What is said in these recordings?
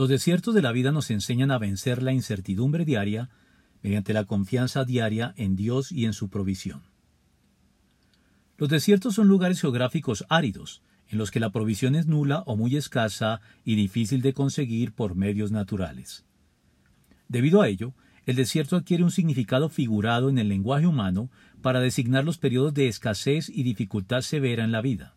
Los desiertos de la vida nos enseñan a vencer la incertidumbre diaria mediante la confianza diaria en Dios y en su provisión. Los desiertos son lugares geográficos áridos, en los que la provisión es nula o muy escasa y difícil de conseguir por medios naturales. Debido a ello, el desierto adquiere un significado figurado en el lenguaje humano para designar los periodos de escasez y dificultad severa en la vida.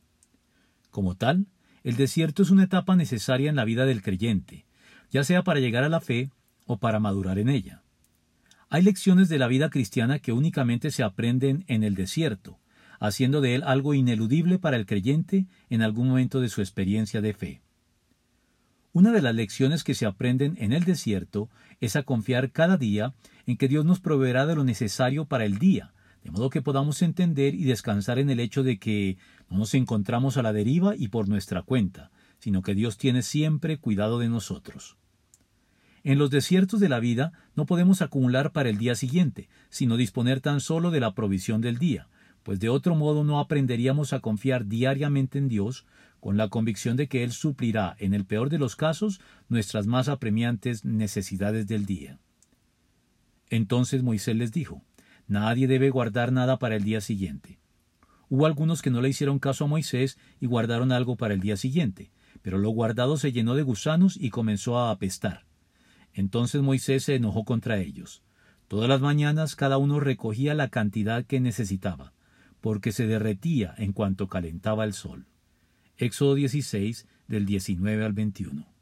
Como tal, el desierto es una etapa necesaria en la vida del creyente, ya sea para llegar a la fe o para madurar en ella. Hay lecciones de la vida cristiana que únicamente se aprenden en el desierto, haciendo de él algo ineludible para el creyente en algún momento de su experiencia de fe. Una de las lecciones que se aprenden en el desierto es a confiar cada día en que Dios nos proveerá de lo necesario para el día, de modo que podamos entender y descansar en el hecho de que no nos encontramos a la deriva y por nuestra cuenta, sino que Dios tiene siempre cuidado de nosotros. En los desiertos de la vida no podemos acumular para el día siguiente, sino disponer tan solo de la provisión del día, pues de otro modo no aprenderíamos a confiar diariamente en Dios con la convicción de que Él suplirá, en el peor de los casos, nuestras más apremiantes necesidades del día. Entonces Moisés les dijo, Nadie debe guardar nada para el día siguiente. Hubo algunos que no le hicieron caso a Moisés y guardaron algo para el día siguiente, pero lo guardado se llenó de gusanos y comenzó a apestar. Entonces Moisés se enojó contra ellos. Todas las mañanas cada uno recogía la cantidad que necesitaba, porque se derretía en cuanto calentaba el sol. Éxodo 16 del 19 al 21.